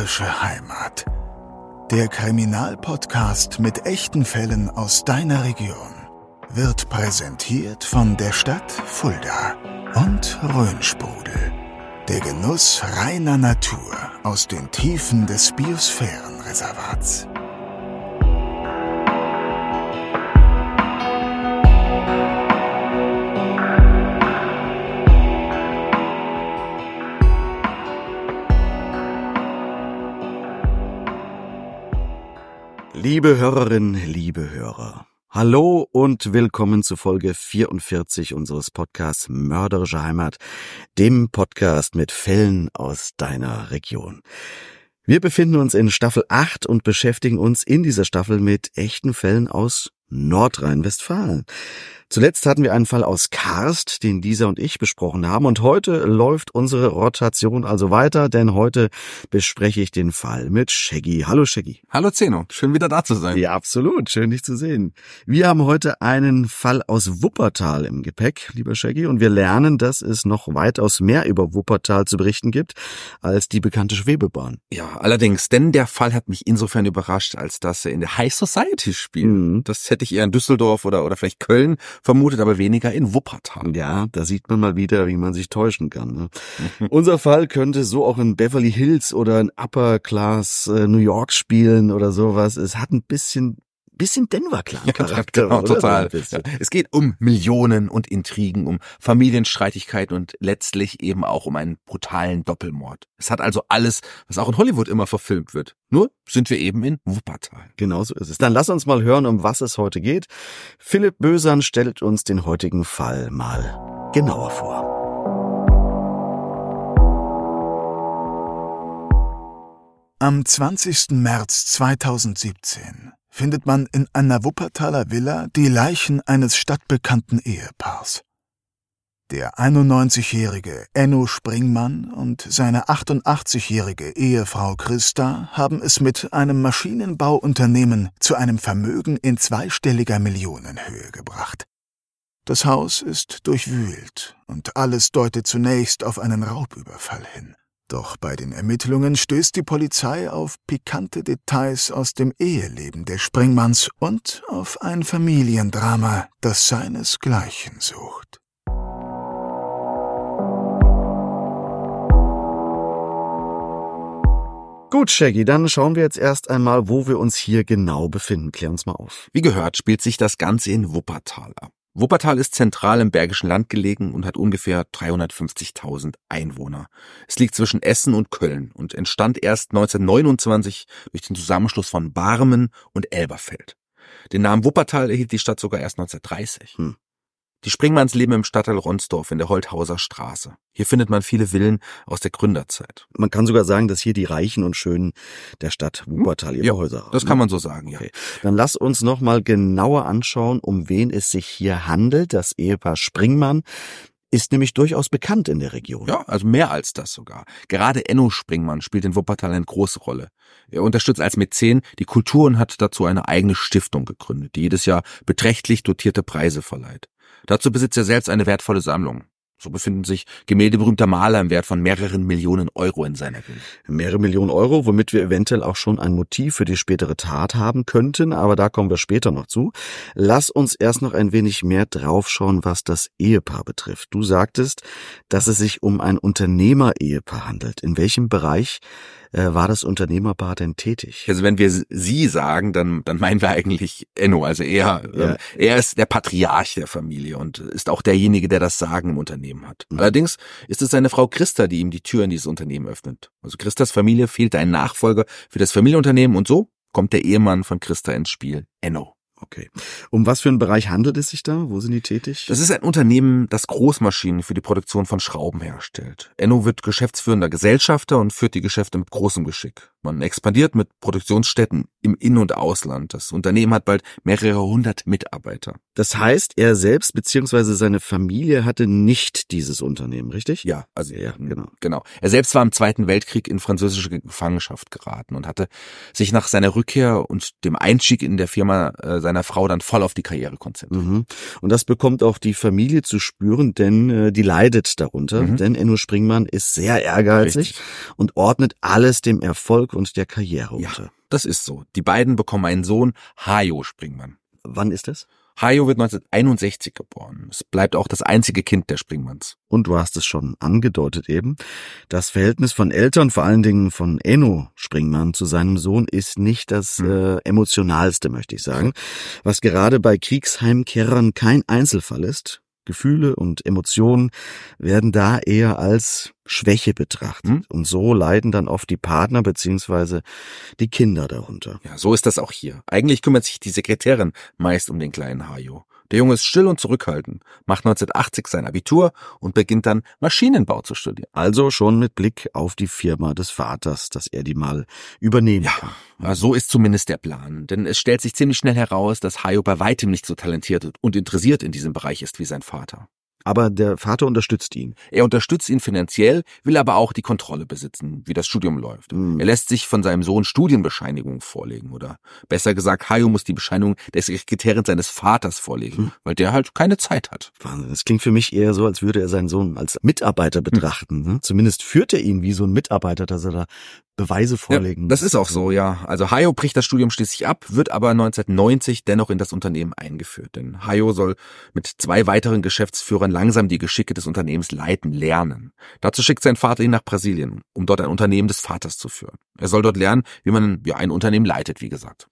Mörderische Heimat. Der Kriminalpodcast mit echten Fällen aus deiner Region wird präsentiert von der Stadt Fulda und Rhönsprudel. Der Genuss reiner Natur aus den Tiefen des Biosphärenreservats. Liebe Hörerinnen, liebe Hörer. Hallo und willkommen zu Folge 44 unseres Podcasts Mörderische Heimat, dem Podcast mit Fällen aus deiner Region. Wir befinden uns in Staffel 8 und beschäftigen uns in dieser Staffel mit echten Fällen aus Nordrhein-Westfalen. Zuletzt hatten wir einen Fall aus Karst, den dieser und ich besprochen haben. Und heute läuft unsere Rotation also weiter, denn heute bespreche ich den Fall mit Shaggy. Hallo Shaggy. Hallo Zeno, schön wieder da zu sein. Ja, absolut. Schön dich zu sehen. Wir haben heute einen Fall aus Wuppertal im Gepäck, lieber Shaggy, und wir lernen, dass es noch weitaus mehr über Wuppertal zu berichten gibt als die bekannte Schwebebahn. Ja, allerdings, denn der Fall hat mich insofern überrascht, als dass er in der High Society spielt. Mhm. Das hätte ich eher in Düsseldorf oder, oder vielleicht Köln vermutet, aber weniger in Wuppertal. Ja, da sieht man mal wieder, wie man sich täuschen kann. Ne? Unser Fall könnte so auch in Beverly Hills oder in Upper Class äh, New York spielen oder sowas. Es hat ein bisschen bisschen Denver Clan Charakter, genau, oder? total. So. Ja. Es geht um Millionen und Intrigen, um Familienstreitigkeiten und letztlich eben auch um einen brutalen Doppelmord. Es hat also alles, was auch in Hollywood immer verfilmt wird. Nur sind wir eben in Wuppertal. Genau so ist es. Dann lass uns mal hören, um was es heute geht. Philipp Bösern stellt uns den heutigen Fall mal genauer vor. Am 20. März 2017 findet man in einer Wuppertaler Villa die Leichen eines stadtbekannten Ehepaars. Der 91-jährige Enno Springmann und seine 88-jährige Ehefrau Christa haben es mit einem Maschinenbauunternehmen zu einem Vermögen in zweistelliger Millionenhöhe gebracht. Das Haus ist durchwühlt und alles deutet zunächst auf einen Raubüberfall hin. Doch bei den Ermittlungen stößt die Polizei auf pikante Details aus dem Eheleben der Springmanns und auf ein Familiendrama, das seinesgleichen sucht. Gut, Shaggy, dann schauen wir jetzt erst einmal, wo wir uns hier genau befinden. Klär uns mal auf. Wie gehört, spielt sich das Ganze in Wuppertal ab. Wuppertal ist zentral im Bergischen Land gelegen und hat ungefähr 350.000 Einwohner. Es liegt zwischen Essen und Köln und entstand erst 1929 durch den Zusammenschluss von Barmen und Elberfeld. Den Namen Wuppertal erhielt die Stadt sogar erst 1930. Hm. Die Springmanns leben im Stadtteil Ronsdorf in der Holthauser Straße. Hier findet man viele Villen aus der Gründerzeit. Man kann sogar sagen, dass hier die Reichen und Schönen der Stadt Wuppertal ihre Ja, Häuser haben. Das kann man so sagen, ja. Okay. Dann lass uns noch mal genauer anschauen, um wen es sich hier handelt. Das Ehepaar Springmann ist nämlich durchaus bekannt in der Region. Ja, also mehr als das sogar. Gerade Enno Springmann spielt in Wuppertal eine große Rolle. Er unterstützt als Mäzen die Kultur und hat dazu eine eigene Stiftung gegründet, die jedes Jahr beträchtlich dotierte Preise verleiht. Dazu besitzt er selbst eine wertvolle Sammlung. So befinden sich Gemälde berühmter Maler im Wert von mehreren Millionen Euro in seiner Villa. Mehrere Millionen Euro, womit wir eventuell auch schon ein Motiv für die spätere Tat haben könnten, aber da kommen wir später noch zu. Lass uns erst noch ein wenig mehr draufschauen, was das Ehepaar betrifft. Du sagtest, dass es sich um ein Unternehmer-Ehepaar handelt. In welchem Bereich äh, war das Unternehmerpaar denn tätig? Also wenn wir sie sagen, dann, dann meinen wir eigentlich Enno. Also er, Ja. ähm, er ist der Patriarch der Familie und ist auch derjenige, der das Sagen im Unternehmen hat. Mhm. Allerdings ist es seine Frau Christa, die ihm die Tür in dieses Unternehmen öffnet. Also Christas Familie fehlt ein Nachfolger für das Familienunternehmen und so kommt der Ehemann von Christa ins Spiel, Enno. Okay. Um was für einen Bereich handelt es sich da? Wo sind die tätig? Das ist ein Unternehmen, das Großmaschinen für die Produktion von Schrauben herstellt. Enno wird geschäftsführender Gesellschafter und führt die Geschäfte mit großem Geschick. Man expandiert mit Produktionsstätten im In- und Ausland. Das Unternehmen hat bald mehrere hundert Mitarbeiter. Das heißt, er selbst beziehungsweise seine Familie hatte nicht dieses Unternehmen, richtig? Ja, also Ja, genau. Genau. Er selbst war im Zweiten Weltkrieg in französische Gefangenschaft geraten und hatte sich nach seiner Rückkehr und dem Einstieg in der Firma äh, seiner Frau dann voll auf die Karriere konzentriert. Mhm. Und das bekommt auch die Familie zu spüren, denn äh, die leidet darunter. Mhm. Denn Enno Springmann ist sehr ehrgeizig Richtig. und ordnet alles dem Erfolg und der Karriere Ja. unter. Das ist so. Die beiden bekommen einen Sohn, Hajo Springmann. Wann ist das? Hajo wird 1961 geboren. Es bleibt auch das einzige Kind der Springmanns. Und du hast es schon angedeutet eben. Das Verhältnis von Eltern, vor allen Dingen von Enno Springmann zu seinem Sohn, ist nicht das Hm. äh, emotionalste, möchte ich sagen. Was gerade bei Kriegsheimkehrern kein Einzelfall ist. Gefühle und Emotionen werden da eher als Schwäche betrachtet. Hm. Und so leiden dann oft die Partner beziehungsweise die Kinder darunter. Ja, so ist das auch hier. Eigentlich kümmert sich die Sekretärin meist um den kleinen Hajo. Der Junge ist still und zurückhaltend, macht 1980 sein Abitur und beginnt dann Maschinenbau zu studieren. Also schon mit Blick auf die Firma des Vaters, dass er die mal übernehmen Ja, kann. Ja, so ist zumindest der Plan. Denn es stellt sich ziemlich schnell heraus, dass Hayo bei weitem nicht so talentiert und interessiert in diesem Bereich ist wie sein Vater. Aber der Vater unterstützt ihn. Er unterstützt ihn finanziell, will aber auch die Kontrolle besitzen, wie das Studium läuft. Hm. Er lässt sich von seinem Sohn Studienbescheinigungen vorlegen oder besser gesagt, Hayo muss die Bescheinigung der Sekretärin seines Vaters vorlegen, Hm. weil der halt keine Zeit hat. Wahnsinn. Das klingt für mich eher so, als würde er seinen Sohn als Mitarbeiter betrachten. Ne? Zumindest führt er ihn wie so ein Mitarbeiter, dass er da Beweise vorlegen Ja, das ist auch so, ja. Also Hayo bricht das Studium schließlich ab, wird aber 1990 dennoch in das Unternehmen eingeführt. Denn Hayo soll mit zwei weiteren Geschäftsführern langsam die Geschicke des Unternehmens leiten lernen. Dazu schickt sein Vater ihn nach Brasilien, um dort ein Unternehmen des Vaters zu führen. Er soll dort lernen, wie man ja, ein Unternehmen leitet, wie gesagt.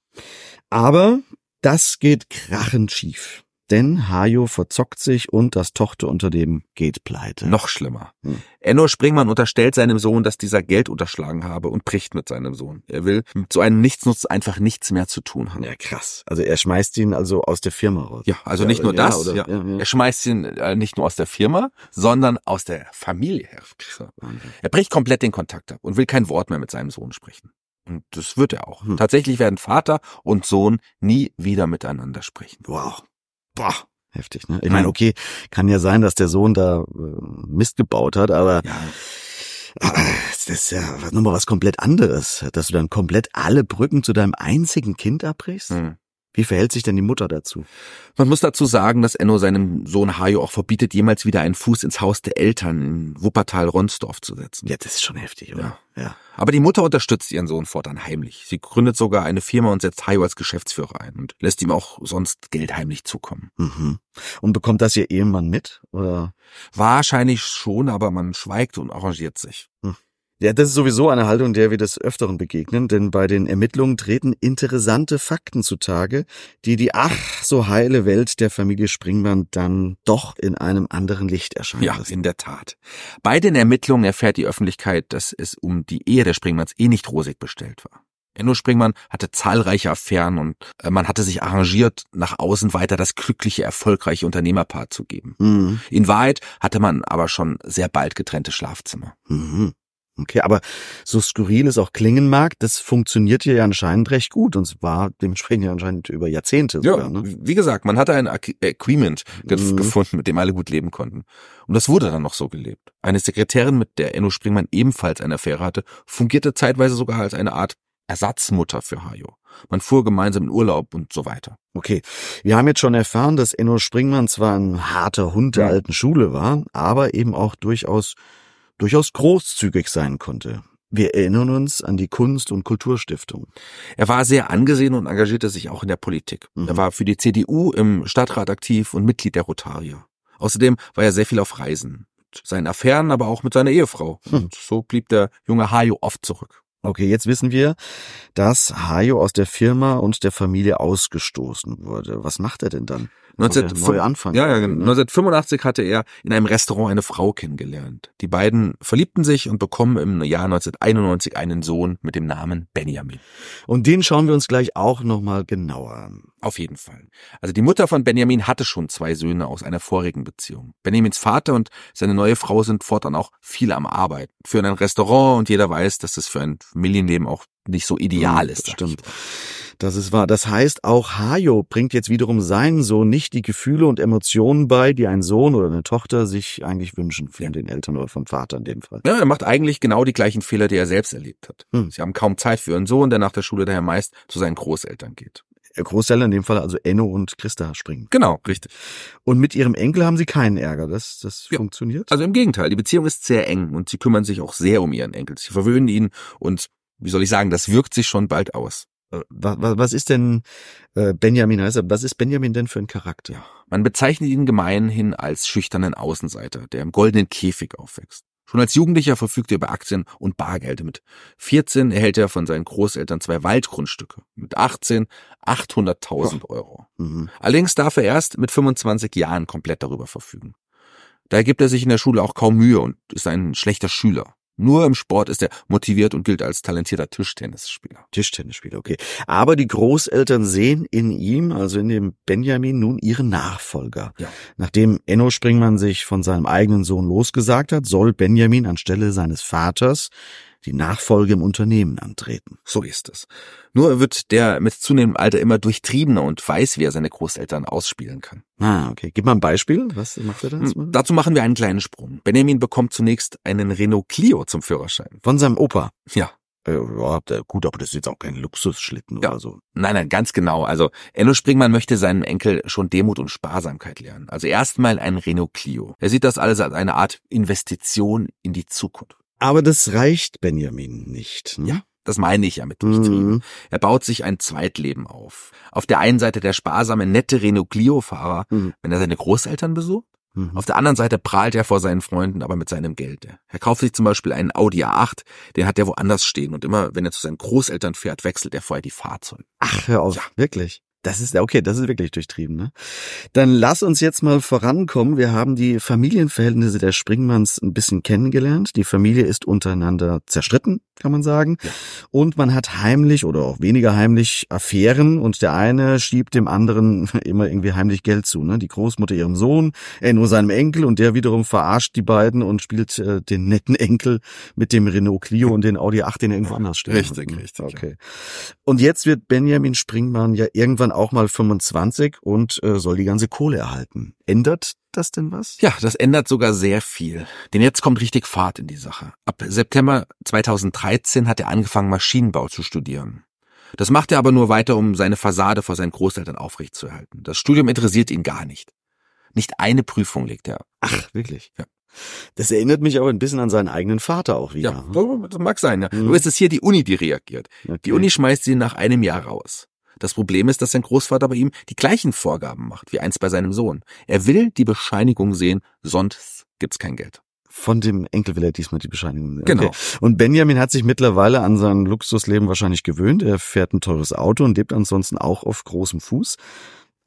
Aber das geht krachend schief. Denn Hajo verzockt sich und das Tochterunternehmen geht pleite. Noch schlimmer. Hm. Enno Springmann unterstellt seinem Sohn, dass dieser Geld unterschlagen habe und bricht mit seinem Sohn. Er will mit so einem Nichtsnutz einfach nichts mehr zu tun haben. Ja, krass. Also er schmeißt ihn also aus der Firma raus. Ja, also nicht nur ja, das. oder- ja. ja, ja. Er schmeißt ihn äh, nicht nur aus der Firma, sondern aus der Familie. Er bricht komplett den Kontakt ab und will kein Wort mehr mit seinem Sohn sprechen. Und das wird er auch. Hm. Tatsächlich werden Vater und Sohn nie wieder miteinander sprechen. Wow. Boah. Heftig, ne? Ich meine, okay, kann ja sein, dass der Sohn da äh, Mist gebaut hat, aber Ja, das ist ja nochmal was komplett anderes, dass du dann komplett alle Brücken zu deinem einzigen Kind abbrichst. hm. Wie verhält sich denn die Mutter dazu? Man muss dazu sagen, dass Enno seinem Sohn Hajo auch verbietet, jemals wieder einen Fuß ins Haus der Eltern in Wuppertal-Ronsdorf zu setzen. Ja, das ist schon heftig, oder? Ja. Aber die Mutter unterstützt ihren Sohn fortan heimlich. Sie gründet sogar eine Firma und setzt Hayo als Geschäftsführer ein und lässt ihm auch sonst Geld heimlich zukommen. Mhm. Und bekommt das ihr Ehemann mit? Oder? Wahrscheinlich schon, aber man schweigt und arrangiert sich. Ja, das ist sowieso eine Haltung, der wir des Öfteren begegnen, denn bei den Ermittlungen treten interessante Fakten zutage, die die ach so heile Welt der Familie Springmann dann doch in einem anderen Licht erscheinen Ja, lassen. in der Tat. Bei den Ermittlungen erfährt die Öffentlichkeit, dass es um die Ehe der Springmanns eh nicht rosig bestellt war. Enno Springmann hatte zahlreiche Affären und äh, man hatte sich arrangiert, nach außen weiter das glückliche, erfolgreiche Unternehmerpaar zu geben. Mhm. In Wahrheit hatte man aber schon sehr bald getrennte Schlafzimmer. Mhm. Okay, aber so skurril es auch klingen mag, das funktioniert hier ja anscheinend recht gut und zwar dementsprechend ja anscheinend über Jahrzehnte Ja, sogar. Ne? wie gesagt, man hatte ein Agreement Mhm. gefunden, mit dem alle gut leben konnten. Und das wurde dann noch so gelebt. Eine Sekretärin, mit der Enno Springmann ebenfalls eine Affäre hatte, fungierte zeitweise sogar als eine Art Ersatzmutter für Hajo. Man fuhr gemeinsam in Urlaub und so weiter. Okay, wir haben jetzt schon erfahren, dass Enno Springmann zwar ein harter Hund der alten Schule war, aber eben auch durchaus, durchaus großzügig sein konnte. Wir erinnern uns an die Kunst- und Kulturstiftung. Er war sehr angesehen und engagierte sich auch in der Politik. Mhm. Er war für die CDU im Stadtrat aktiv und Mitglied der Rotarier. Außerdem war er sehr viel auf Reisen. Mit seinen Affären, aber auch mit seiner Ehefrau. Hm. Und so blieb der junge Hajo oft zurück. Okay, jetzt wissen wir, dass Hajo aus der Firma und der Familie ausgestoßen wurde. Was macht er denn dann? Soll der 1905 neu anfangen? Ja, ja, genau. Ne? 1985 hatte er in einem Restaurant eine Frau kennengelernt. Die beiden verliebten sich und bekommen im Jahr 1991 einen Sohn mit dem Namen Benjamin. Und den schauen wir uns gleich auch nochmal genauer an. Auf jeden Fall. Also die Mutter von Benjamin hatte schon zwei Söhne aus einer vorigen Beziehung. Benjamins Vater und seine neue Frau sind fortan auch viel am Arbeiten. Führen ein Restaurant und jeder weiß, dass es für ein Familienleben auch nicht so ideal Ja, ist. das sag ich stimmt. Das ist wahr. Das heißt, auch Hajo bringt jetzt wiederum seinen Sohn nicht die Gefühle und Emotionen bei, die ein Sohn oder eine Tochter sich eigentlich wünschen von Ja. den Eltern oder vom Vater in dem Fall. Ja, er macht eigentlich genau die gleichen Fehler, die er selbst erlebt hat. Hm. Sie haben kaum Zeit für ihren Sohn, der nach der Schule daher meist zu seinen Großeltern geht. Großeltern in dem Fall also Enno und Christa springen. Genau, richtig. Und mit ihrem Enkel haben sie keinen Ärger. Das, das Ja. funktioniert. Also im Gegenteil, die Beziehung ist sehr eng und sie kümmern sich auch sehr um ihren Enkel. Sie verwöhnen ihn und wie soll ich sagen, das wirkt sich schon bald aus. was, was ist denn äh, Benjamin heißt er? Was ist Benjamin denn für ein Charakter? Ja. Man bezeichnet ihn gemeinhin als schüchternen Außenseiter, der im goldenen Käfig aufwächst. Schon als Jugendlicher verfügt er über Aktien und Bargeld. Mit 14 erhält er von seinen Großeltern zwei Waldgrundstücke. Mit 18 800.000 Euro. Mhm. Allerdings darf er erst mit 25 Jahren komplett darüber verfügen. Daher gibt er sich in der Schule auch kaum Mühe und ist ein schlechter Schüler. Nur im Sport ist er motiviert und gilt als talentierter Tischtennisspieler. Tischtennisspieler, okay. Aber die Großeltern sehen in ihm, also in dem Benjamin, nun ihren Nachfolger. Ja. Nachdem Enno Springmann sich von seinem eigenen Sohn losgesagt hat, soll Benjamin anstelle seines Vaters die Nachfolge im Unternehmen antreten. So ist es. Nur wird der mit zunehmendem Alter immer durchtriebener und weiß, wie er seine Großeltern ausspielen kann. Ah, okay. Gib mal ein Beispiel. Was macht er da? Hm? Dazu machen wir einen kleinen Sprung. Benjamin bekommt zunächst einen Renault Clio zum Führerschein. Von seinem Opa. Ja. Äh, ja, gut, aber das ist jetzt auch kein Luxusschlitten Ja. oder so. Nein, nein, ganz genau. Also Enno Springmann möchte seinem Enkel schon Demut und Sparsamkeit lernen. Also erstmal ein Renault Clio. Er sieht das alles als eine Art Investition in die Zukunft. Aber das reicht Benjamin nicht. Ne? Ja, das meine ich ja mit durchtrieben. Mhm. Er baut sich ein Zweitleben auf. Auf der einen Seite der sparsame, nette Renault Clio-Fahrer, Mhm. wenn er seine Großeltern besucht. Mhm. Auf der anderen Seite prahlt er vor seinen Freunden aber mit seinem Geld. Er kauft sich zum Beispiel einen Audi A8, den hat er woanders stehen und immer, wenn er zu seinen Großeltern fährt, wechselt er vorher die Fahrzeuge. Ach, hör auf, Ja. wirklich. Das ist, okay, das ist wirklich durchtrieben, ne? Dann lass uns jetzt mal vorankommen. Wir haben die Familienverhältnisse der Springmanns ein bisschen kennengelernt. Die Familie ist untereinander zerstritten, kann man sagen. Ja. Und man hat heimlich oder auch weniger heimlich Affären und der eine schiebt dem anderen immer irgendwie heimlich Geld zu, ne? Die Großmutter ihrem Sohn, er nur seinem Enkel und der wiederum verarscht die beiden und spielt äh, den netten Enkel mit dem Renault Clio und den Audi 8, den er irgendwo anders steht. Richtig, richtig, Okay. Und jetzt wird Benjamin Springmann ja irgendwann auch mal 25 und äh, soll die ganze Kohle erhalten. Ändert das denn was? Ja, das ändert sogar sehr viel. Denn jetzt kommt richtig Fahrt in die Sache. Ab September 2013 hat er angefangen, Maschinenbau zu studieren. Das macht er aber nur weiter, um seine Fassade vor seinen Großeltern aufrechtzuerhalten. Das Studium interessiert ihn gar nicht. Nicht eine Prüfung legt er ab. Ach, wirklich? Ja. Das erinnert mich aber ein bisschen an seinen eigenen Vater auch wieder. Ja, das mag sein. Ja. Mhm. Nur ist es hier die Uni, die reagiert. Okay. Die Uni schmeißt ihn nach einem Jahr raus. Das Problem ist, dass sein Großvater bei ihm die gleichen Vorgaben macht, wie eins bei seinem Sohn. Er will die Bescheinigung sehen, sonst gibt's kein Geld. Von dem Enkel will er diesmal die Bescheinigung. Genau. Okay. Und Benjamin hat sich mittlerweile an sein Luxusleben wahrscheinlich gewöhnt. Er fährt ein teures Auto und lebt ansonsten auch auf großem Fuß.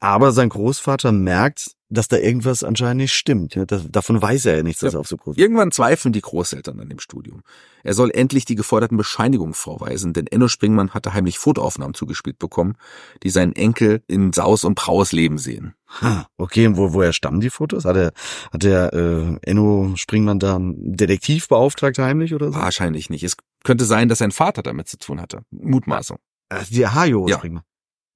Aber sein Großvater merkt, dass da irgendwas anscheinend nicht stimmt. Das, davon weiß er ja nichts, dass Ja. er auf so groß Irgendwann zweifeln die Großeltern an dem Studium. Er soll endlich die geforderten Bescheinigungen vorweisen, denn Enno Springmann hatte heimlich Fotoaufnahmen zugespielt bekommen, die seinen Enkel in Saus und Braus leben sehen. Ha, okay, und wo, woher stammen die Fotos? Hat er, hat der äh, Enno Springmann da einen Detektiv beauftragt heimlich oder so? Wahrscheinlich nicht. Es könnte sein, dass sein Vater damit zu tun hatte. Mutmaßung. Die Hajo Ja. Springmann.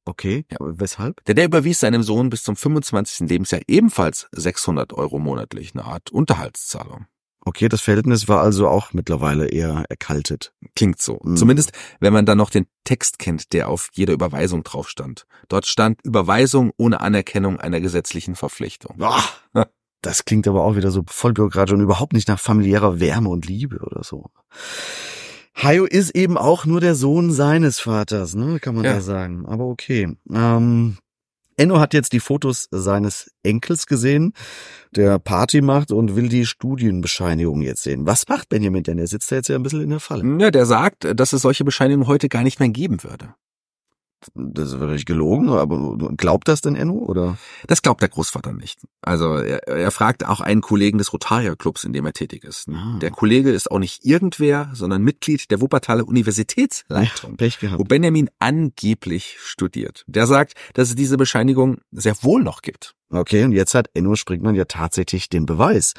Okay, Ja. aber weshalb? Denn der überwies seinem Sohn bis zum 25. Lebensjahr ebenfalls 600 Euro monatlich, eine Art Unterhaltszahlung. Okay, das Verhältnis war also auch mittlerweile eher erkaltet. Klingt so. Mhm. Zumindest, wenn man dann noch den Text kennt, der auf jeder Überweisung drauf stand. Dort stand Überweisung ohne Anerkennung einer gesetzlichen Verpflichtung. Boah, das klingt aber auch wieder so voll bürokratisch und überhaupt nicht nach familiärer Wärme und Liebe oder so. Hayo ist eben auch nur der Sohn seines Vaters, ne, kann man Ja. da sagen. Aber okay. Ähm, Enno hat jetzt die Fotos seines Enkels gesehen, der Party macht und will die Studienbescheinigung jetzt sehen. Was macht Benjamin denn? Er sitzt da jetzt ja ein bisschen in der Falle. Ja, der sagt, dass es solche Bescheinigungen heute gar nicht mehr geben würde. Das ist wirklich gelogen, aber glaubt das denn Enno, oder? Das glaubt der Großvater nicht. Also er, er fragt auch einen Kollegen des Rotarier-Clubs, in dem er tätig ist. Ah. Der Kollege ist auch nicht irgendwer, sondern Mitglied der Wuppertaler Universitätsleitung. Pech wo gehabt. Benjamin angeblich studiert. Der sagt, dass es diese Bescheinigung sehr wohl noch gibt. Okay, und jetzt hat Enno Springmann ja tatsächlich den Beweis.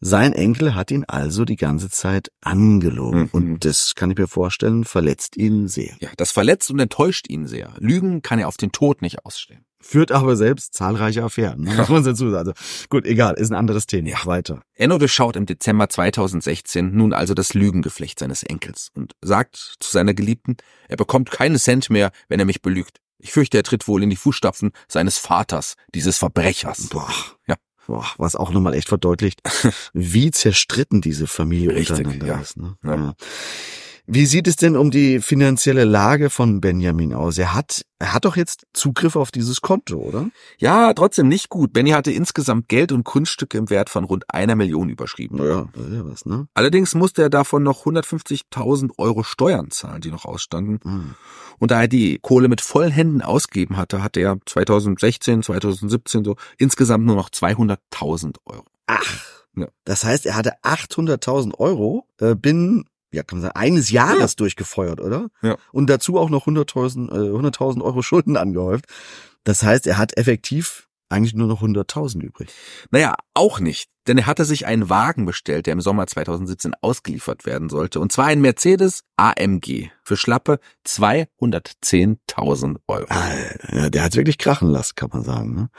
Sein Enkel hat ihn also die ganze Zeit angelogen. Mhm. Und das kann ich mir vorstellen, verletzt ihn sehr. Ja, das verletzt und enttäuscht ihn sehr. Lügen kann er auf den Tod nicht ausstehen. Führt aber selbst zahlreiche Affären. Ne? Muss man dazu sagen. Also, gut, egal, ist ein anderes Thema. Ja. Weiter. Enno durchschaut im Dezember 2016 nun also das Lügengeflecht seines Enkels und sagt zu seiner Geliebten, er bekommt keinen Cent mehr, wenn er mich belügt. Ich fürchte, er tritt wohl in die Fußstapfen seines Vaters, dieses Verbrechers. Boah. Ja. Boah, was auch nochmal echt verdeutlicht, wie zerstritten diese Familie Richtig, untereinander ja. ist. Ne? Ja. Wie sieht es denn um die finanzielle Lage von Benjamin aus? Er hat, er hat doch jetzt Zugriff auf dieses Konto, oder? Ja, trotzdem nicht gut. Benny hatte insgesamt Geld und Grundstücke im Wert von rund einer Million überschrieben. Naja, ja was, ne? Allerdings musste er davon noch 150.000 Euro Steuern zahlen, die noch ausstanden. Hm. Und da er die Kohle mit vollen Händen ausgegeben hatte, hatte er 2016, 2017 so insgesamt nur noch 200.000 Euro. Ach, Ja. das heißt, er hatte 800.000 Euro äh, binnen, ja, kann man sagen, eines Jahres durchgefeuert, oder? Ja. Und dazu auch noch 100.000 äh, 100.000 Euro Schulden angehäuft. Das heißt, er hat effektiv eigentlich nur noch 100.000 übrig. Naja, auch nicht, denn er hatte sich einen Wagen bestellt, der im Sommer 2017 ausgeliefert werden sollte. Und zwar ein Mercedes AMG für schlappe 210.000 Euro. Ja, der hat wirklich krachen lassen, kann man sagen. Ne?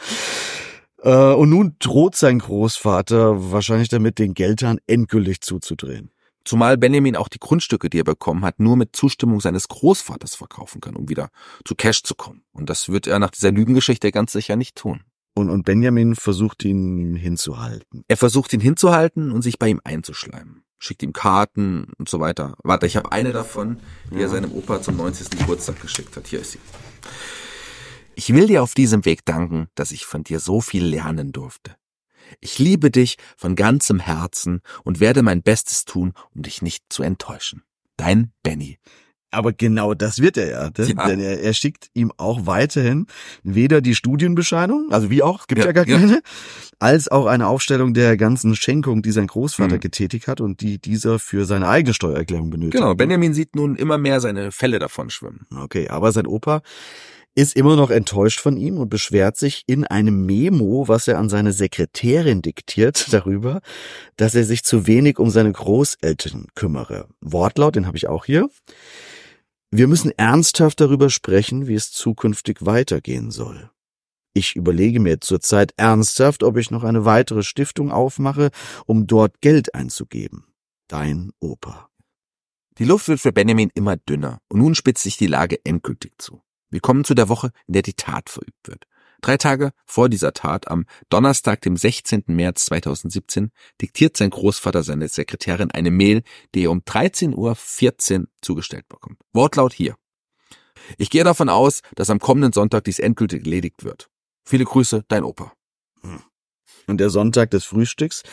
Äh, und nun droht sein Großvater wahrscheinlich damit, den Geldhahn endgültig zuzudrehen. Zumal Benjamin auch die Grundstücke, die er bekommen hat, nur mit Zustimmung seines Großvaters verkaufen kann, um wieder zu Cash zu kommen. Und das wird er nach dieser Lügengeschichte ganz sicher nicht tun. Und, und Benjamin versucht ihn hinzuhalten. Er versucht ihn hinzuhalten und sich bei ihm einzuschleimen. Schickt ihm Karten und so weiter. Warte, ich habe eine davon, die er seinem Opa zum 90. Geburtstag geschickt hat. Hier ist sie. Ich will dir auf diesem Weg danken, dass ich von dir so viel lernen durfte. Ich liebe dich von ganzem Herzen und werde mein Bestes tun, um dich nicht zu enttäuschen. Dein Benny. Aber genau das wird er ja. Denn, Ja. denn er, er schickt ihm auch weiterhin weder die Studienbescheinigung, also wie auch, gibt ja, Ja, gar ja. keine, als auch eine Aufstellung der ganzen Schenkung, die sein Großvater Mhm. getätigt hat und die dieser für seine eigene Steuererklärung benötigt. Genau, Benjamin sieht nun immer mehr seine Fälle davon schwimmen. Okay, aber sein Opa ist immer noch enttäuscht von ihm und beschwert sich in einem Memo, was er an seine Sekretärin diktiert, darüber, dass er sich zu wenig um seine Großeltern kümmere. Wortlaut, den habe ich auch hier. Wir müssen ernsthaft darüber sprechen, wie es zukünftig weitergehen soll. Ich überlege mir zurzeit ernsthaft, ob ich noch eine weitere Stiftung aufmache, um dort Geld einzugeben. Dein Opa. Die Luft wird für Benjamin immer dünner und nun spitzt sich die Lage endgültig zu. Wir kommen zu der Woche, in der die Tat verübt wird. Drei Tage vor dieser Tat, am Donnerstag, dem 16. März 2017, diktiert sein Großvater seine Sekretärin eine Mail, die er um 13.14 Uhr zugestellt bekommt. Wortlaut hier. Ich gehe davon aus, dass am kommenden Sonntag dies endgültig erledigt wird. Viele Grüße, dein Opa. Und der Sonntag des Frühstücks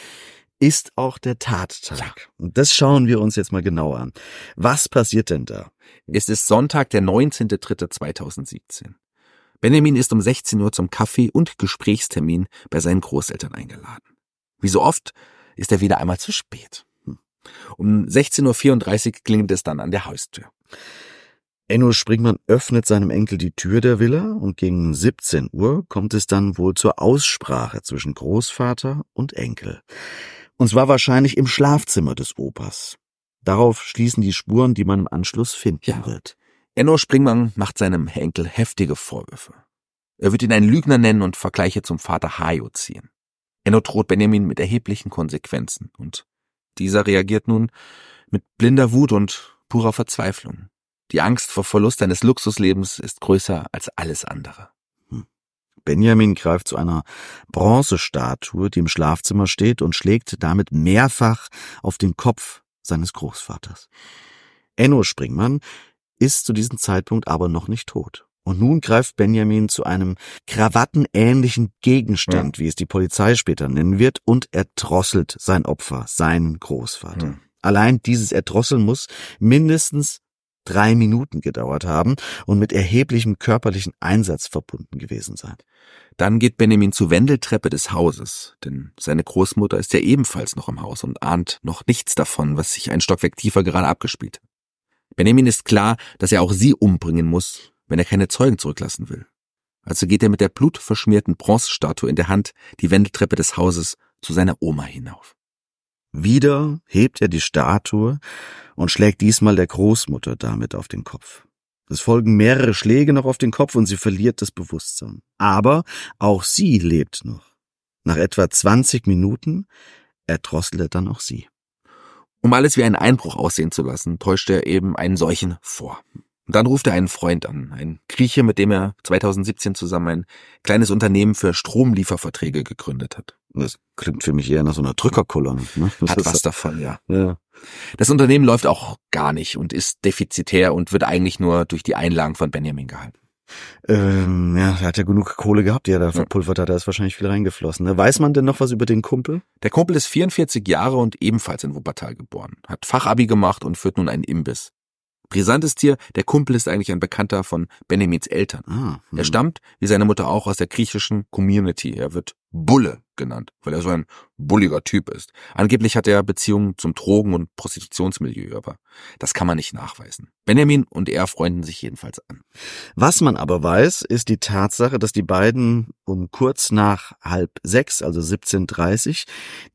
ist auch der Tattag. Und das schauen wir uns jetzt mal genauer an. Was passiert denn da? Es ist Sonntag, der 19.03.2017. Benjamin ist um 16 Uhr zum Kaffee- und Gesprächstermin bei seinen Großeltern eingeladen. Wie so oft ist er wieder einmal zu spät. Um 16.34 Uhr klingelt es dann an der Haustür. Enno Springmann öffnet seinem Enkel die Tür der Villa und gegen 17 Uhr kommt es dann wohl zur Aussprache zwischen Großvater und Enkel. Und zwar wahrscheinlich im Schlafzimmer des Opas. Darauf schließen die Spuren, die man im Anschluss finden Ja. wird. Enno Springmann macht seinem Enkel heftige Vorwürfe. Er wird ihn einen Lügner nennen und Vergleiche zum Vater Hayo ziehen. Enno droht Benjamin mit erheblichen Konsequenzen und Dieser reagiert nun mit blinder Wut und purer Verzweiflung. Die Angst vor Verlust seines Luxuslebens ist größer als alles andere. Hm. Benjamin greift zu einer Bronzestatue, die im Schlafzimmer steht, und schlägt damit mehrfach auf den Kopf seines Großvaters. Enno Springmann ist zu diesem Zeitpunkt aber noch nicht tot. Und nun greift Benjamin zu einem krawattenähnlichen Gegenstand, ja. wie es die Polizei später nennen wird, und erdrosselt sein Opfer, seinen Großvater. Ja. Allein dieses Erdrosseln muss mindestens drei Minuten gedauert haben und mit erheblichem körperlichen Einsatz verbunden gewesen sein. Dann geht Benjamin zur Wendeltreppe des Hauses, denn seine Großmutter ist ja ebenfalls noch im Haus und ahnt noch nichts davon, was sich ein Stockwerk tiefer gerade abgespielt. Benjamin ist klar, dass er auch sie umbringen muss, wenn er keine Zeugen zurücklassen will. Also geht er mit der blutverschmierten Bronzestatue in der Hand die Wendeltreppe des Hauses zu seiner Oma hinauf. Wieder hebt er die Statue und schlägt diesmal der Großmutter damit auf den Kopf. Es folgen mehrere Schläge noch auf den Kopf und sie verliert das Bewusstsein. Aber auch sie lebt noch. Nach etwa 20 Minuten erdrosselt er dann auch sie. Um alles wie einen Einbruch aussehen zu lassen, täuscht er eben einen solchen vor. Und dann ruft er einen Freund an, einen Grieche, mit dem er 2017 zusammen ein kleines Unternehmen für Stromlieferverträge gegründet hat. Das klingt für mich eher nach so einer Drückerkolonne. Ne? Hat was davon, ja. ja. Das Unternehmen läuft auch gar nicht und ist defizitär und wird eigentlich nur durch die Einlagen von Benjamin gehalten. Ähm, ja, er hat ja genug Kohle gehabt, die er da verpulvert hat. Da ist wahrscheinlich viel reingeflossen. Ne? Weiß man denn noch was über den Kumpel? Der Kumpel ist 44 Jahre und ebenfalls in Wuppertal geboren. Hat Fachabi gemacht und führt nun einen Imbiss. Brisant ist hier, der Kumpel ist eigentlich ein Bekannter von Benjamins Eltern. Ah, hm. Er stammt, wie seine Mutter auch, aus der griechischen Community. Er wird Bulle genannt, weil er so ein bulliger Typ ist. Angeblich hat er Beziehungen zum Drogen- und Prostitutionsmilieu, aber das kann man nicht nachweisen. Benjamin und er freunden sich jedenfalls an. Was man aber weiß, ist die Tatsache, dass die beiden um kurz nach halb sechs, also 17.30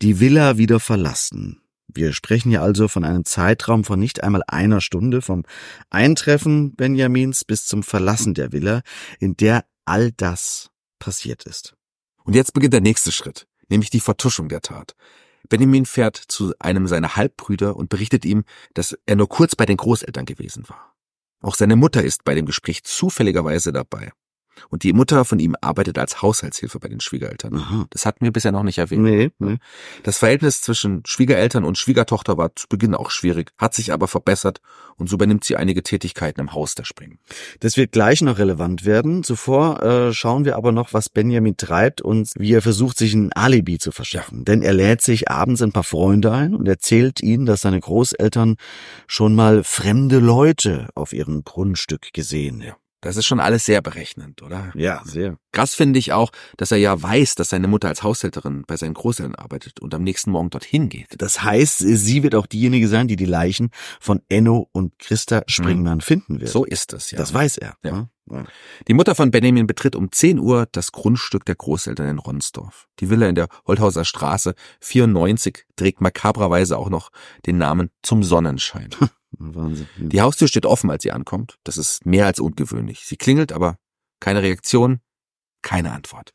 die Villa wieder verlassen. Wir sprechen hier also von einem Zeitraum von nicht einmal einer Stunde vom Eintreffen Benjamins bis zum Verlassen der Villa, in der all das passiert ist. Und jetzt beginnt der nächste Schritt, nämlich die Vertuschung der Tat. Benjamin fährt zu einem seiner Halbbrüder und berichtet ihm, dass er nur kurz bei den Großeltern gewesen war. Auch seine Mutter ist bei dem Gespräch zufälligerweise dabei. Und die Mutter von ihm arbeitet als Haushaltshilfe bei den Schwiegereltern. Aha. Das hatten wir bisher noch nicht erwähnt. Nee, nee. Das Verhältnis zwischen Schwiegereltern und Schwiegertochter war zu Beginn auch schwierig, hat sich aber verbessert und so übernimmt sie einige Tätigkeiten im Haus der Springen. Das wird gleich noch relevant werden. Zuvor äh, schauen wir aber noch, was Benjamin treibt und wie er versucht, sich ein Alibi zu verschaffen. Ja. Denn er lädt sich abends ein paar Freunde ein und erzählt ihnen, dass seine Großeltern schon mal fremde Leute auf ihrem Grundstück gesehen ja. Das ist schon alles sehr berechnend, oder? Ja, sehr. Krass finde ich auch, dass er ja weiß, dass seine Mutter als Haushälterin bei seinen Großeltern arbeitet und am nächsten Morgen dorthin geht. Das heißt, sie wird auch diejenige sein, die die Leichen von Enno und Christa Springmann mhm. finden wird. So ist es, ja. Das weiß er. Ja. ja. Die Mutter von Benjamin betritt um 10 Uhr das Grundstück der Großeltern in Ronsdorf. Die Villa in der Holthauser Straße 94 trägt makabrerweise auch noch den Namen Zum Sonnenschein. Wahnsinn. Die Haustür steht offen, als sie ankommt. Das ist mehr als ungewöhnlich. Sie klingelt, aber keine Reaktion, keine Antwort.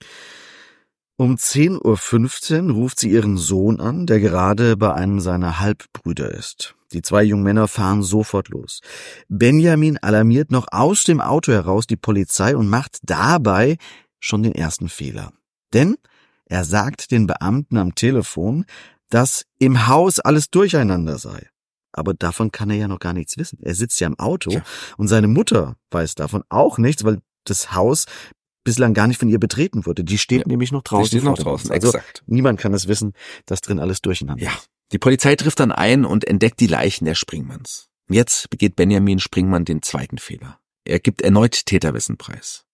Um 10.15 Uhr ruft sie ihren Sohn an, der gerade bei einem seiner Halbbrüder ist. Die zwei jungen Männer fahren sofort los. Benjamin alarmiert noch aus dem Auto heraus die Polizei und macht dabei schon den ersten Fehler. Denn er sagt den Beamten am Telefon, dass im Haus alles durcheinander sei aber davon kann er ja noch gar nichts wissen. Er sitzt ja im Auto ja. und seine Mutter weiß davon auch nichts, weil das Haus bislang gar nicht von ihr betreten wurde. Die steht ja. nämlich noch draußen. Die steht noch draußen, also exakt. Niemand kann es wissen, dass drin alles durcheinander ja. ist. Die Polizei trifft dann ein und entdeckt die Leichen der Springmanns. Jetzt begeht Benjamin Springmann den zweiten Fehler. Er gibt erneut Täterwissen preis.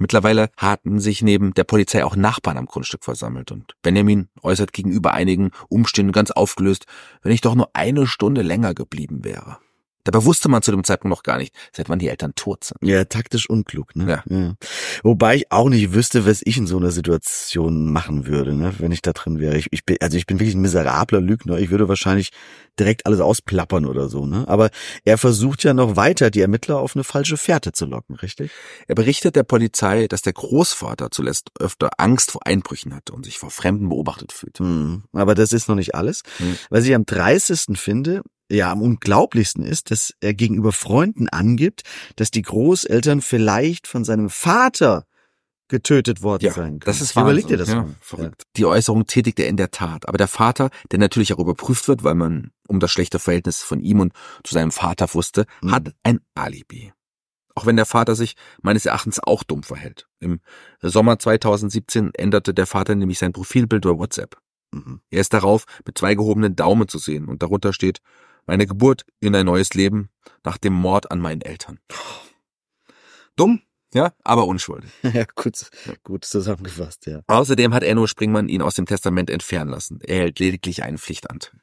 Mittlerweile hatten sich neben der Polizei auch Nachbarn am Grundstück versammelt und Benjamin äußert gegenüber einigen Umständen ganz aufgelöst, wenn ich doch nur eine Stunde länger geblieben wäre. Dabei wusste man zu dem Zeitpunkt noch gar nicht, seit wann die Eltern tot sind. Ja, taktisch unklug, ne? Ja. ja. Wobei ich auch nicht wüsste, was ich in so einer Situation machen würde, ne, wenn ich da drin wäre. Ich, ich bin, also ich bin wirklich ein miserabler Lügner. Ich würde wahrscheinlich direkt alles ausplappern oder so, ne? Aber er versucht ja noch weiter, die Ermittler auf eine falsche Fährte zu locken, richtig? Er berichtet der Polizei, dass der Großvater zuletzt öfter Angst vor Einbrüchen hatte und sich vor Fremden beobachtet fühlt. Hm. Aber das ist noch nicht alles. Hm. Was ich am dreißigsten finde, ja, am unglaublichsten ist, dass er gegenüber Freunden angibt, dass die Großeltern vielleicht von seinem Vater getötet worden Ja, sein können. das ist Überleg Wahnsinn. dir das ja, mal. Verrückt. Die Äußerung tätigt er in der Tat. Aber der Vater, der natürlich auch überprüft wird, weil man um das schlechte Verhältnis von ihm und zu seinem Vater wusste, Mhm. hat ein Alibi. Auch wenn der Vater sich meines Erachtens auch dumm verhält. Im Sommer 2017 änderte der Vater nämlich sein Profilbild über WhatsApp. Mhm. Er ist darauf mit zwei gehobenen Daumen zu sehen und darunter steht meine Geburt in ein neues Leben nach dem Mord an meinen Eltern. Dumm, ja, aber unschuldig. Ja, gut, gut zusammengefasst, ja. Außerdem hat Enno Springmann ihn aus dem Testament entfernen lassen. Er hält lediglich einen Pflichtanteil.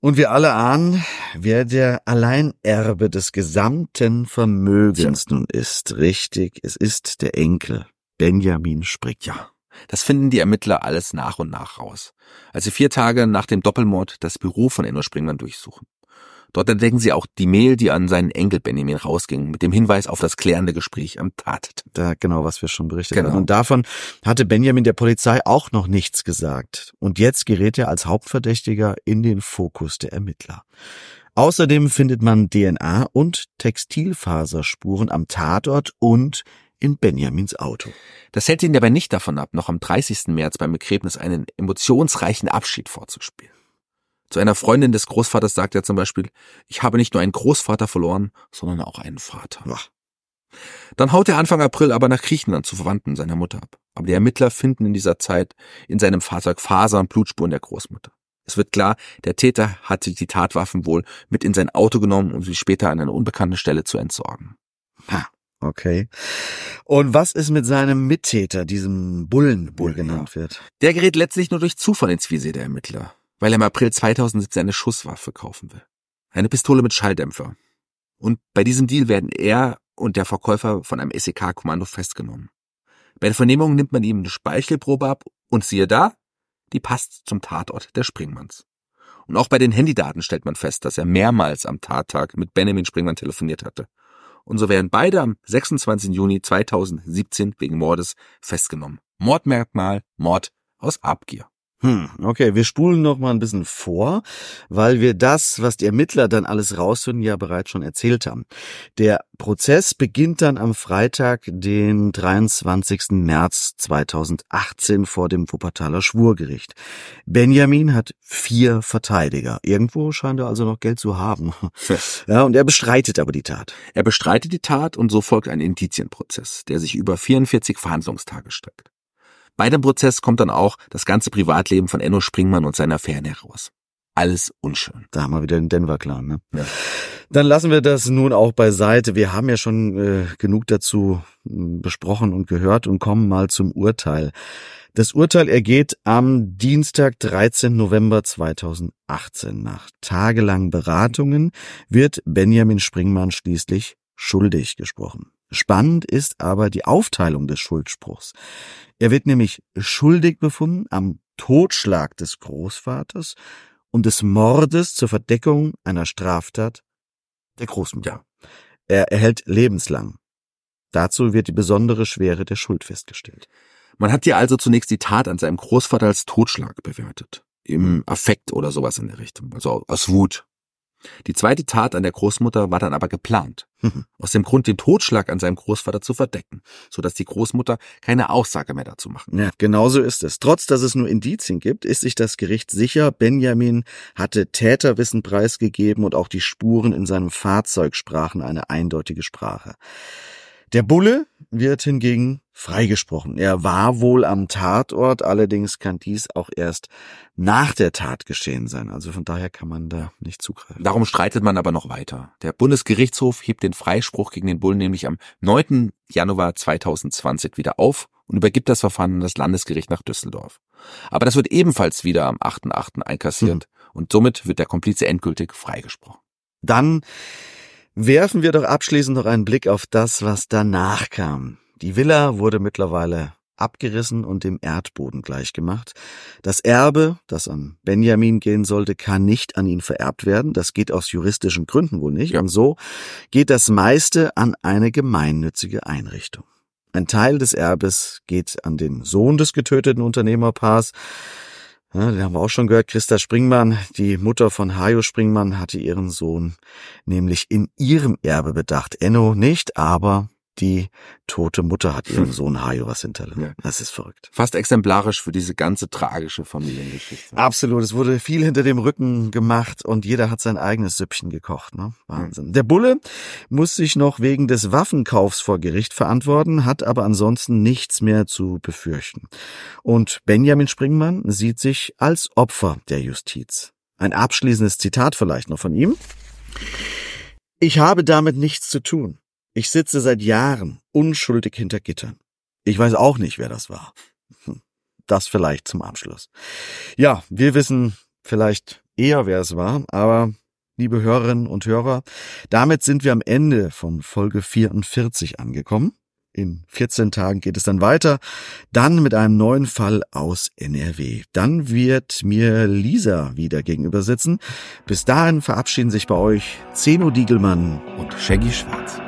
Und wir alle ahnen, wer der Alleinerbe des gesamten Vermögens nun ist. Richtig, es ist der Enkel, Benjamin Sprick. Ja, das finden die Ermittler alles nach und nach raus, als sie vier Tage nach dem Doppelmord das Büro von Enno Springmann durchsuchen. Dort entdecken sie auch die Mail, die an seinen Enkel Benjamin rausging, mit dem Hinweis auf das klärende Gespräch am Tattag. Da genau, was wir schon berichtet Genau. haben. Und davon hatte Benjamin der Polizei auch noch nichts gesagt. Und jetzt gerät er als Hauptverdächtiger in den Fokus der Ermittler. Außerdem findet man DNA und Textilfaserspuren am Tatort und in Benjamins Auto. Das hält ihn dabei nicht davon ab, noch am 30. März beim Begräbnis einen emotionsreichen Abschied vorzuspielen. Zu einer Freundin des Großvaters sagt er zum Beispiel, ich habe nicht nur einen Großvater verloren, sondern auch einen Vater. Boah. Dann haut er Anfang April aber nach Griechenland zu Verwandten seiner Mutter ab. Aber die Ermittler finden in dieser Zeit in seinem Fahrzeug Faser und Blutspuren der Großmutter. Es wird klar, der Täter hatte die Tatwaffen wohl mit in sein Auto genommen, um sie später an eine unbekannte Stelle zu entsorgen. Okay. Und was ist mit seinem Mittäter, diesem Bullen, Bull Bullen, genannt wird? Der gerät letztlich nur durch Zufall ins Visier der Ermittler, weil er im April 2017 eine Schusswaffe kaufen will. Eine Pistole mit Schalldämpfer. Und bei diesem Deal werden er und der Verkäufer von einem SEK-Kommando festgenommen. Bei der Vernehmung nimmt man ihm eine Speichelprobe ab und siehe da, die passt zum Tatort der Springmanns. Und auch bei den Handydaten stellt man fest, dass er mehrmals am Tattag mit Benjamin Springmann telefoniert hatte. Und so werden beide am 26. Juni 2017 wegen Mordes festgenommen. Mordmerkmal, Mord aus Abgier. Hm, okay, wir spulen noch mal ein bisschen vor, weil wir das, was die Ermittler dann alles rausfinden, ja bereits schon erzählt haben. Der Prozess beginnt dann am Freitag, den 23. März 2018 vor dem Wuppertaler Schwurgericht. Benjamin hat vier Verteidiger. Irgendwo scheint er also noch Geld zu haben. Ja, und er bestreitet aber die Tat. Er bestreitet die Tat und so folgt ein Indizienprozess, der sich über 44 Verhandlungstage streckt. Bei dem Prozess kommt dann auch das ganze Privatleben von Enno Springmann und seiner Affären heraus. Alles unschön. Da haben wir wieder den Denver-Clan, ne? Ja. Dann lassen wir das nun auch beiseite. Wir haben ja schon äh, genug dazu mh, besprochen und gehört und kommen mal zum Urteil. Das Urteil ergeht am Dienstag, 13. November 2018. Nach tagelangen Beratungen wird Benjamin Springmann schließlich schuldig gesprochen. Spannend ist aber die Aufteilung des Schuldspruchs. Er wird nämlich schuldig befunden am Totschlag des Großvaters und des Mordes zur Verdeckung einer Straftat der Großmutter. Er erhält lebenslang. Dazu wird die besondere Schwere der Schuld festgestellt. Man hat hier also zunächst die Tat an seinem Großvater als Totschlag bewertet. Im Affekt oder sowas in der Richtung, also aus Wut. Die zweite Tat an der Großmutter war dann aber geplant. Mhm. Aus dem Grund, den Totschlag an seinem Großvater zu verdecken, sodass die Großmutter keine Aussage mehr dazu machen. Ja, genau so ist es. Trotz, dass es nur Indizien gibt, ist sich das Gericht sicher, Benjamin hatte Täterwissen preisgegeben und auch die Spuren in seinem Fahrzeug sprachen eine eindeutige Sprache. Der Bulle wird hingegen freigesprochen. Er war wohl am Tatort, allerdings kann dies auch erst nach der Tat geschehen sein. Also von daher kann man da nicht zugreifen. Darum streitet man aber noch weiter. Der Bundesgerichtshof hebt den Freispruch gegen den Bullen nämlich am 9. Januar 2020 wieder auf und übergibt das Verfahren an das Landesgericht nach Düsseldorf. Aber das wird ebenfalls wieder am 8.8. einkassiert und somit wird der Komplize endgültig freigesprochen. Dann werfen wir doch abschließend noch einen Blick auf das, was danach kam. Die Villa wurde mittlerweile abgerissen und dem Erdboden gleichgemacht. Das Erbe, das an Benjamin gehen sollte, kann nicht an ihn vererbt werden. Das geht aus juristischen Gründen wohl nicht. Ja. Und so geht das meiste an eine gemeinnützige Einrichtung. Ein Teil des Erbes geht an den Sohn des getöteten Unternehmerpaars. Ja, den haben wir auch schon gehört. Christa Springmann, die Mutter von Hajo Springmann, hatte ihren Sohn nämlich in ihrem Erbe bedacht. Enno nicht, aber die tote Mutter hat ihrem Sohn Hajo was hinterlassen. Ja. Das ist verrückt. Fast exemplarisch für diese ganze tragische Familiengeschichte. Absolut. Es wurde viel hinter dem Rücken gemacht und jeder hat sein eigenes Süppchen gekocht. Ne? Wahnsinn. Der Bulle muss sich noch wegen des Waffenkaufs vor Gericht verantworten, hat aber ansonsten nichts mehr zu befürchten. Und Benjamin Springmann sieht sich als Opfer der Justiz. Ein abschließendes Zitat vielleicht noch von ihm. Ich habe damit nichts zu tun. Ich sitze seit Jahren unschuldig hinter Gittern. Ich weiß auch nicht, wer das war. Hm, das vielleicht zum Abschluss. Ja, wir wissen vielleicht eher, wer es war, aber liebe Hörerinnen und Hörer, damit sind wir am Ende von Folge 44 angekommen. In 14 Tagen geht es dann weiter, dann mit einem neuen Fall aus NRW. Dann wird mir Lisa wieder gegenüber sitzen. Bis dahin verabschieden sich bei euch Zeno Diegelmann und Shaggy Schwarz.